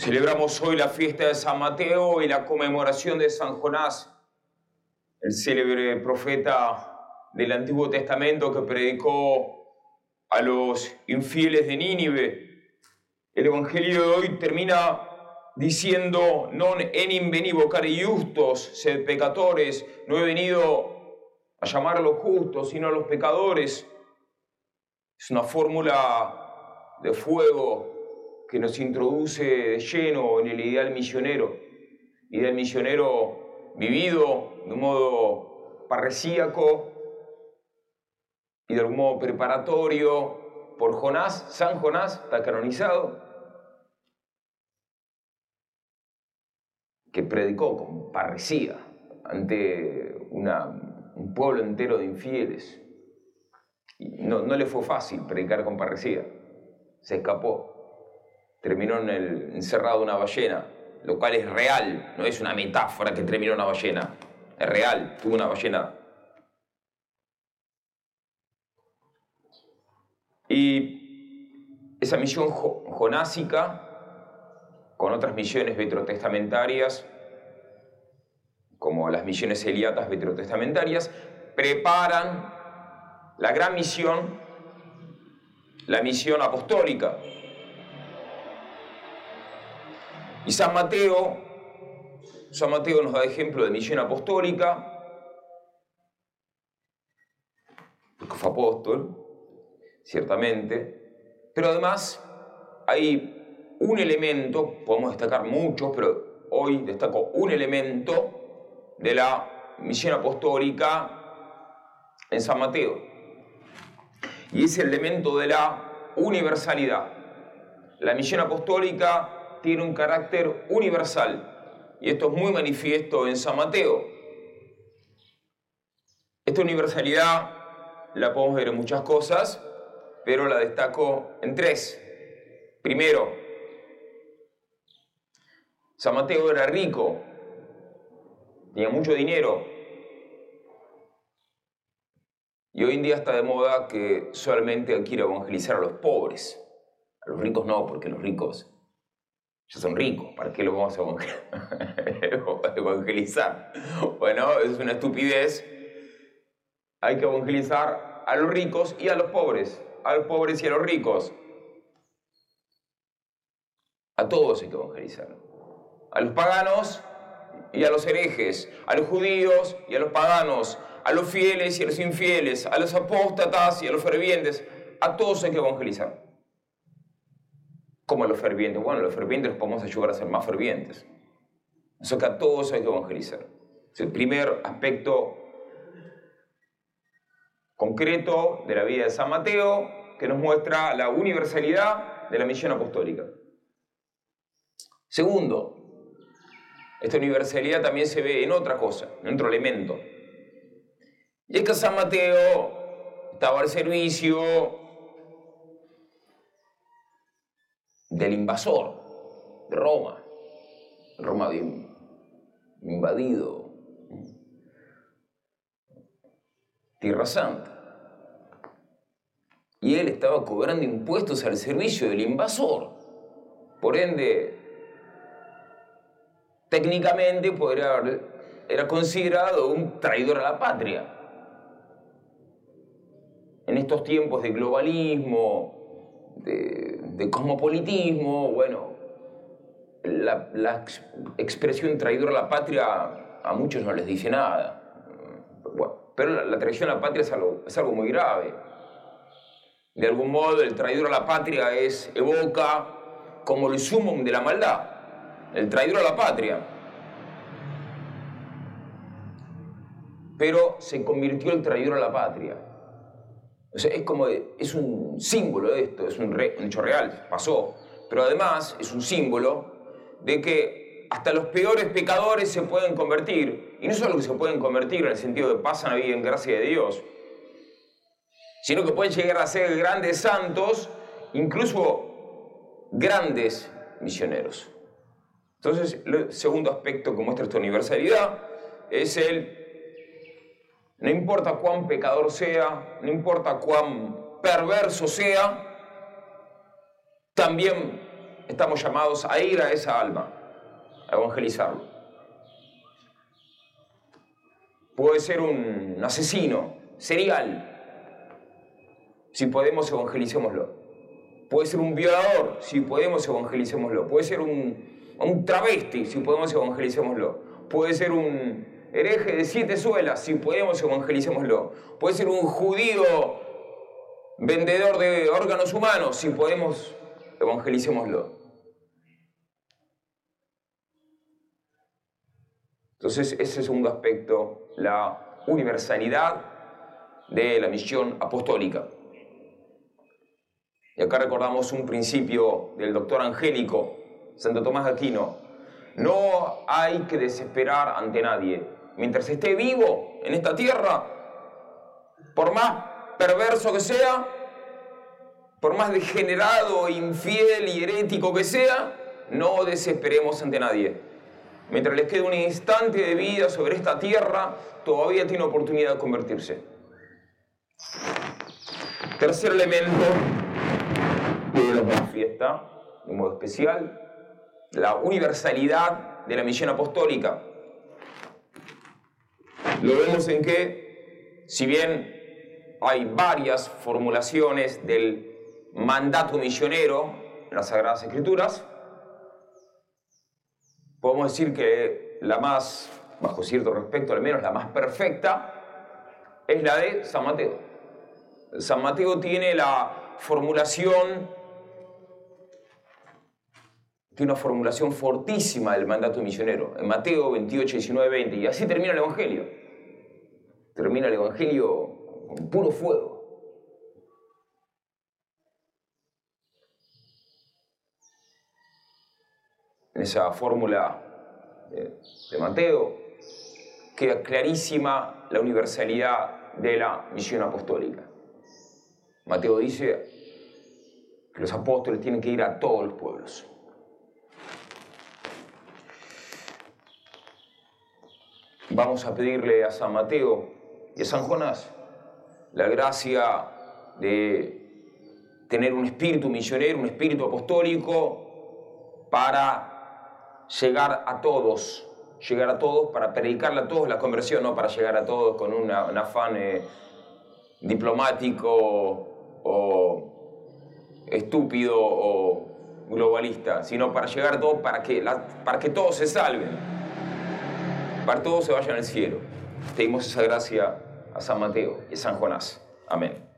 Celebramos hoy la fiesta de San Mateo y la conmemoración de San Jonás, el célebre profeta del Antiguo Testamento que predicó a los infieles de Nínive. El Evangelio de hoy termina diciendo, non enim veni vocare justos, sed pecadores, no he venido a llamar a los justos, sino a los pecadores. Es una fórmula de fuego que nos introduce de lleno en el ideal misionero, ideal misionero vivido de un modo parresíaco y de algún modo preparatorio por Jonás, San Jonás, está canonizado, que predicó con parresía ante un pueblo entero de infieles. no, no le fue fácil predicar con parresía, se escapó terminó en el, encerrado en una ballena, lo cual es real, no es una metáfora que terminó una ballena, es real, tuvo una ballena. Y esa misión jonásica, con otras misiones vetrotestamentarias, como las misiones eliatas vetrotestamentarias, preparan la gran misión, la misión apostólica, Y San Mateo, San Mateo nos da ejemplo de misión apostólica, porque fue apóstol, ciertamente, pero además hay un elemento, podemos destacar muchos, pero hoy destaco un elemento de la misión apostólica en San Mateo, y es el elemento de la universalidad. La misión apostólica tiene un carácter universal. Y esto es muy manifiesto en San Mateo. Esta universalidad la podemos ver en muchas cosas, pero la destaco en tres. Primero, San Mateo era rico, tenía mucho dinero, y hoy en día está de moda que solamente quiere evangelizar a los pobres. A los ricos no, porque los ricos ya son ricos, ¿para qué los vamos a evangelizar? Bueno, es una estupidez. Hay que evangelizar a los ricos y a los pobres, a los pobres y a los ricos. A todos hay que evangelizar. A los paganos y a los herejes, a los judíos y a los paganos, a los fieles y a los infieles, a los apóstatas y a los fervientes. A todos hay que evangelizar como los fervientes. Bueno, los fervientes los podemos ayudar a ser más fervientes. Eso que a todos hay que evangelizar. Es el primer aspecto concreto de la vida de San Mateo que nos muestra la universalidad de la misión apostólica. Segundo, esta universalidad también se ve en otra cosa, en otro elemento. Y es que San Mateo estaba al servicio del invasor de Roma. Roma había invadido Tierra Santa. Y él estaba cobrando impuestos al servicio del invasor. Por ende, técnicamente podría haber, era considerado un traidor a la patria. En estos tiempos de globalismo, de de cosmopolitismo, bueno, la, expresión traidor a la patria a muchos no les dice nada. pero la, traición a la patria es algo, es algo muy grave. De algún modo, el traidor a la patria es, evoca como el sumum de la maldad, el traidor a la patria. Pero se convirtió el traidor a la patria es como, es un símbolo de esto, es un, hecho real, pasó, pero además es un símbolo de que hasta los peores pecadores se pueden convertir, y no solo que se pueden convertir en el sentido de pasan a vivir en gracia de Dios, sino que pueden llegar a ser grandes santos, incluso grandes misioneros. Entonces, el segundo aspecto que muestra esta universalidad es el no importa cuán pecador sea, no importa cuán perverso sea, también estamos llamados a ir a esa alma, a evangelizarlo. Puede ser un asesino serial. Si podemos, evangelicémoslo. Puede ser un violador, si podemos, evangelicémoslo. Puede ser un, un travesti, si podemos, evangelicémoslo. Puede ser un hereje de siete suelas, si podemos, evangelicémoslo. Puede ser un judío vendedor de órganos humanos, si podemos, evangelicémoslo. Entonces, ese segundo aspecto, la universalidad de la misión apostólica. Y acá recordamos un principio del doctor Angélico, Santo Tomás de Aquino. No hay que desesperar ante nadie. Mientras esté vivo en esta tierra, por más perverso que sea, por más degenerado, infiel y herético que sea, no desesperemos ante nadie. Mientras les quede un instante de vida sobre esta tierra, todavía tiene oportunidad de convertirse. Tercer elemento de la fiesta, de modo especial, la universalidad de la misión apostólica. Lo vemos en que, si bien hay varias formulaciones del mandato misionero en las Sagradas Escrituras, podemos decir que la más, bajo cierto respecto al menos la más perfecta, es la de San Mateo. San Mateo tiene la formulación, tiene una formulación fortísima del mandato misionero, en Mateo 28, 19, 20, y así termina el Evangelio. Termina el Evangelio con puro fuego. en esa fórmula de, Mateo, queda clarísima la universalidad de la misión apostólica. Mateo dice que los apóstoles tienen que ir a todos los pueblos. Vamos a pedirle a San Mateo a San Jonás la gracia de tener un espíritu misionero, un espíritu apostólico para llegar a todos, llegar a todos para predicarle a todos la conversión, no para llegar a todos con un afán eh, diplomático o estúpido o globalista, sino para llegar a todos para que, para que todos se salven, para que todos se vayan al cielo. Pedimos esa gracia San Mateo y San Jonás. Amén.